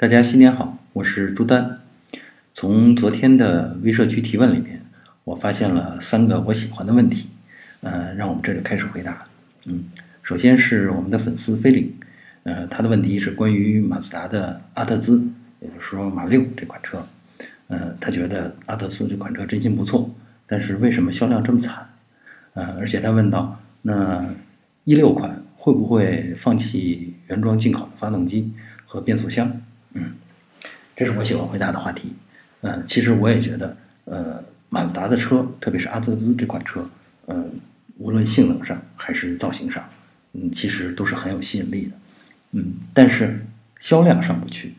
大家新年好，我是朱丹。从昨天的微社区提问里面，我发现了三个我喜欢的问题，呃，让我们这就开始回答。嗯，首先是我们的粉丝菲林，呃，他的问题是关于马自达的阿特兹，也就是说马六这款车。呃，他觉得阿特兹这款车真心不错，但是为什么销量这么惨？呃，而且他问到，那一六款会不会放弃原装进口的发动机和变速箱？嗯，这是我喜欢回答的话题。嗯，其实我也觉得，呃，马自达的车，特别是阿特兹这款车，呃，无论性能上还是造型上，嗯，其实都是很有吸引力的。嗯，但是销量上不去，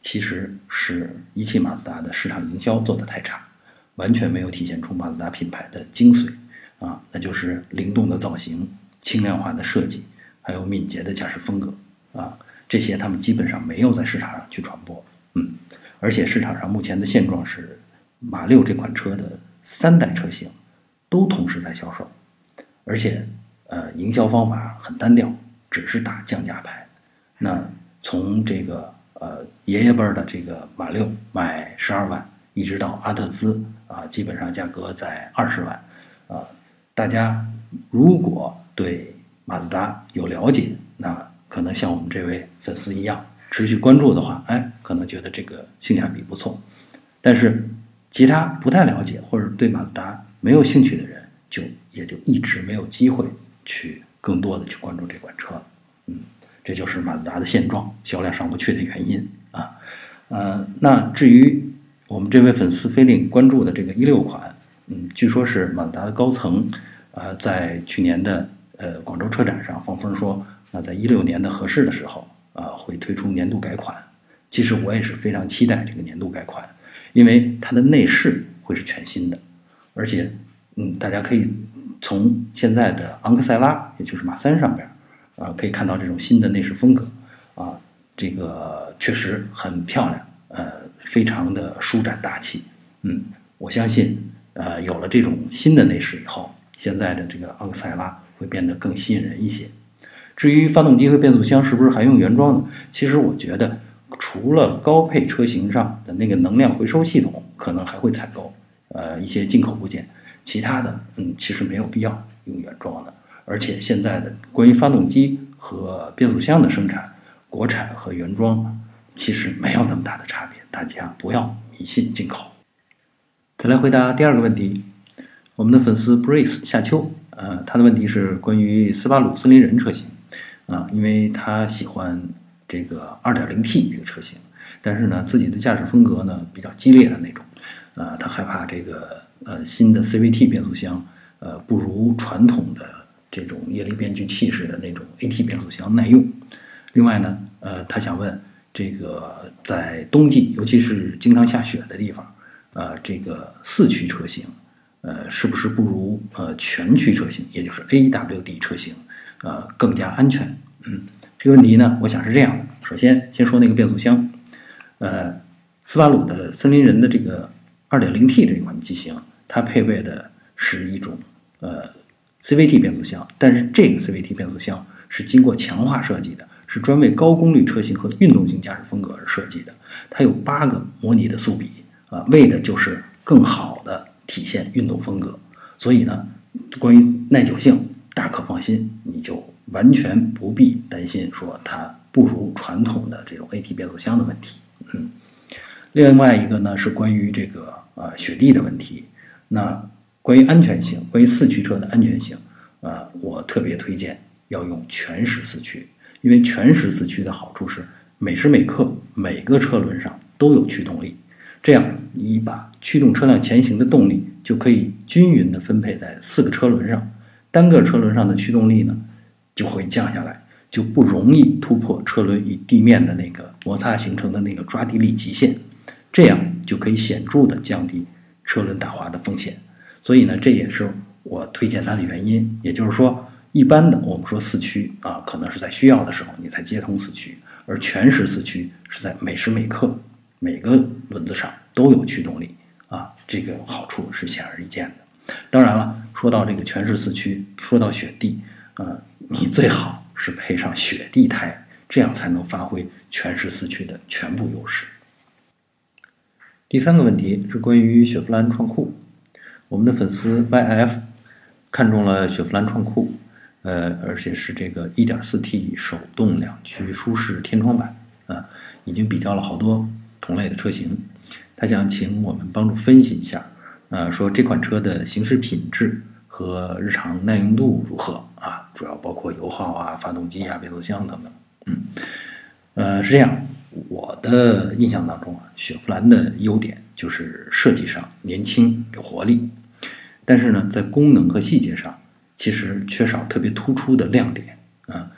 其实是一汽马自达的市场营销做得太差，完全没有体现出马自达品牌的精髓啊，那就是灵动的造型、轻量化的设计，还有敏捷的驾驶风格啊，这些他们基本上没有在市场上去传播。嗯。而且市场上目前的现状是，马六这款车的三代车型都同时在销售，而且呃营销方法很单调，只是打降价牌。那从这个呃爷爷辈儿的这个马六卖十二万，一直到阿特兹啊，基本上价格在二十万。啊，大家如果对马自达有了解，那可能像我们这位粉丝一样。持续关注的话，哎，可能觉得这个性价比不错，但是其他不太了解或者对马自达没有兴趣的人，就也就一直没有机会去更多的去关注这款车，嗯，这就是马自达的现状，销量上不去的原因啊。呃，那至于我们这位粉丝菲林关注的这个一六款，嗯，据说是马自达的高层，呃，在去年的呃广州车展上放风说，那在一六年的合适的时候。啊，会推出年度改款。其实我也是非常期待这个年度改款，因为它的内饰会是全新的，而且，嗯，大家可以从现在的昂克赛拉，也就是马三上边，啊，可以看到这种新的内饰风格，啊，这个确实很漂亮，呃，非常的舒展大气。嗯，我相信，呃，有了这种新的内饰以后，现在的这个昂克赛拉会变得更吸引人一些。至于发动机和变速箱是不是还用原装的？其实我觉得，除了高配车型上的那个能量回收系统可能还会采购，呃，一些进口部件，其他的，嗯，其实没有必要用原装的。而且现在的关于发动机和变速箱的生产，国产和原装其实没有那么大的差别，大家不要迷信进口。再来回答第二个问题，我们的粉丝 Brace 夏秋，呃，他的问题是关于斯巴鲁森林人车型。啊，因为他喜欢这个 2.0T 这个车型，但是呢，自己的驾驶风格呢比较激烈的那种，啊，他害怕这个呃新的 CVT 变速箱，呃，不如传统的这种液力变矩器式的那种 AT 变速箱耐用。另外呢，呃，他想问这个在冬季，尤其是经常下雪的地方，呃，这个四驱车型，呃，是不是不如呃全驱车型，也就是 AWD 车型？呃，更加安全。嗯，这个问题呢，我想是这样。首先，先说那个变速箱。呃，斯巴鲁的森林人的这个 2.0T 这款机型，它配备的是一种呃 CVT 变速箱，但是这个 CVT 变速箱是经过强化设计的，是专为高功率车型和运动型驾驶风格而设计的。它有八个模拟的速比啊，为的就是更好的体现运动风格。所以呢，关于耐久性。大可放心，你就完全不必担心说它不如传统的这种 AT 变速箱的问题。嗯，另外一个呢是关于这个呃雪地的问题。那关于安全性，关于四驱车的安全性，呃，我特别推荐要用全时四驱，因为全时四驱的好处是每时每刻每个车轮上都有驱动力，这样你把驱动车辆前行的动力就可以均匀的分配在四个车轮上。单个车轮上的驱动力呢，就会降下来，就不容易突破车轮与地面的那个摩擦形成的那个抓地力极限，这样就可以显著的降低车轮打滑的风险。所以呢，这也是我推荐它的原因。也就是说，一般的我们说四驱啊，可能是在需要的时候你才接通四驱，而全时四驱是在每时每刻每个轮子上都有驱动力啊，这个好处是显而易见的。当然了，说到这个全时四驱，说到雪地，呃，你最好是配上雪地胎，这样才能发挥全时四驱的全部优势。第三个问题是关于雪佛兰创酷，我们的粉丝 YF 看中了雪佛兰创酷，呃，而且是这个 1.4T 手动两驱舒适天窗版啊，已经比较了好多同类的车型，他想请我们帮助分析一下，呃，说这款车的行驶品质。和日常耐用度如何啊？主要包括油耗啊、发动机啊、变速箱等等。嗯，呃，是这样。我的印象当中啊，雪佛兰的优点就是设计上年轻有活力，但是呢，在功能和细节上其实缺少特别突出的亮点啊。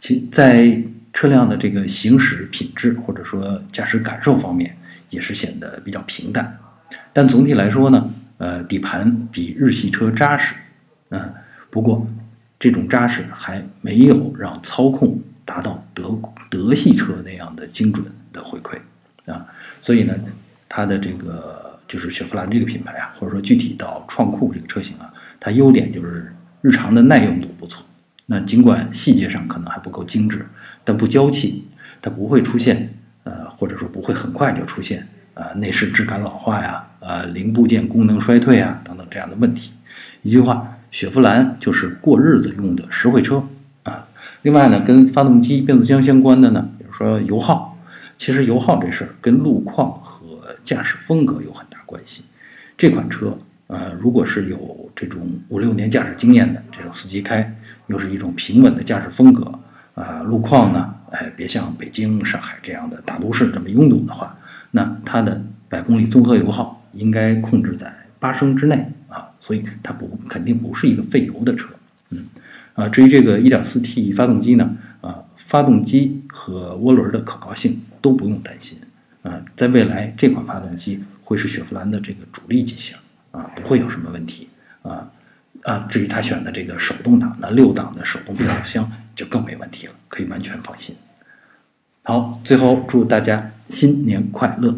其在车辆的这个行驶品质或者说驾驶感受方面，也是显得比较平淡。但总体来说呢。呃，底盘比日系车扎实，嗯，不过这种扎实还没有让操控达到德德系车那样的精准的回馈啊，所以呢，它的这个就是雪佛兰这个品牌啊，或者说具体到创酷这个车型啊，它优点就是日常的耐用度不错，那尽管细节上可能还不够精致，但不娇气，它不会出现呃，或者说不会很快就出现。呃，内饰质感老化呀，呃，零部件功能衰退啊，等等这样的问题。一句话，雪佛兰就是过日子用的实惠车啊。另外呢，跟发动机、变速箱相关的呢，比如说油耗，其实油耗这事儿跟路况和驾驶风格有很大关系。这款车，呃，如果是有这种五六年驾驶经验的这种司机开，又是一种平稳的驾驶风格，啊，路况呢，哎，别像北京、上海这样的大都市这么拥堵的话。那它的百公里综合油耗应该控制在八升之内啊，所以它不肯定不是一个费油的车，嗯，啊，至于这个 1.4T 发动机呢，啊，发动机和涡轮的可靠性都不用担心，啊，在未来这款发动机会是雪佛兰的这个主力机型啊，不会有什么问题啊，啊，至于他选的这个手动挡的六档的手动变速箱就更没问题了，可以完全放心。好，最后祝大家新年快乐。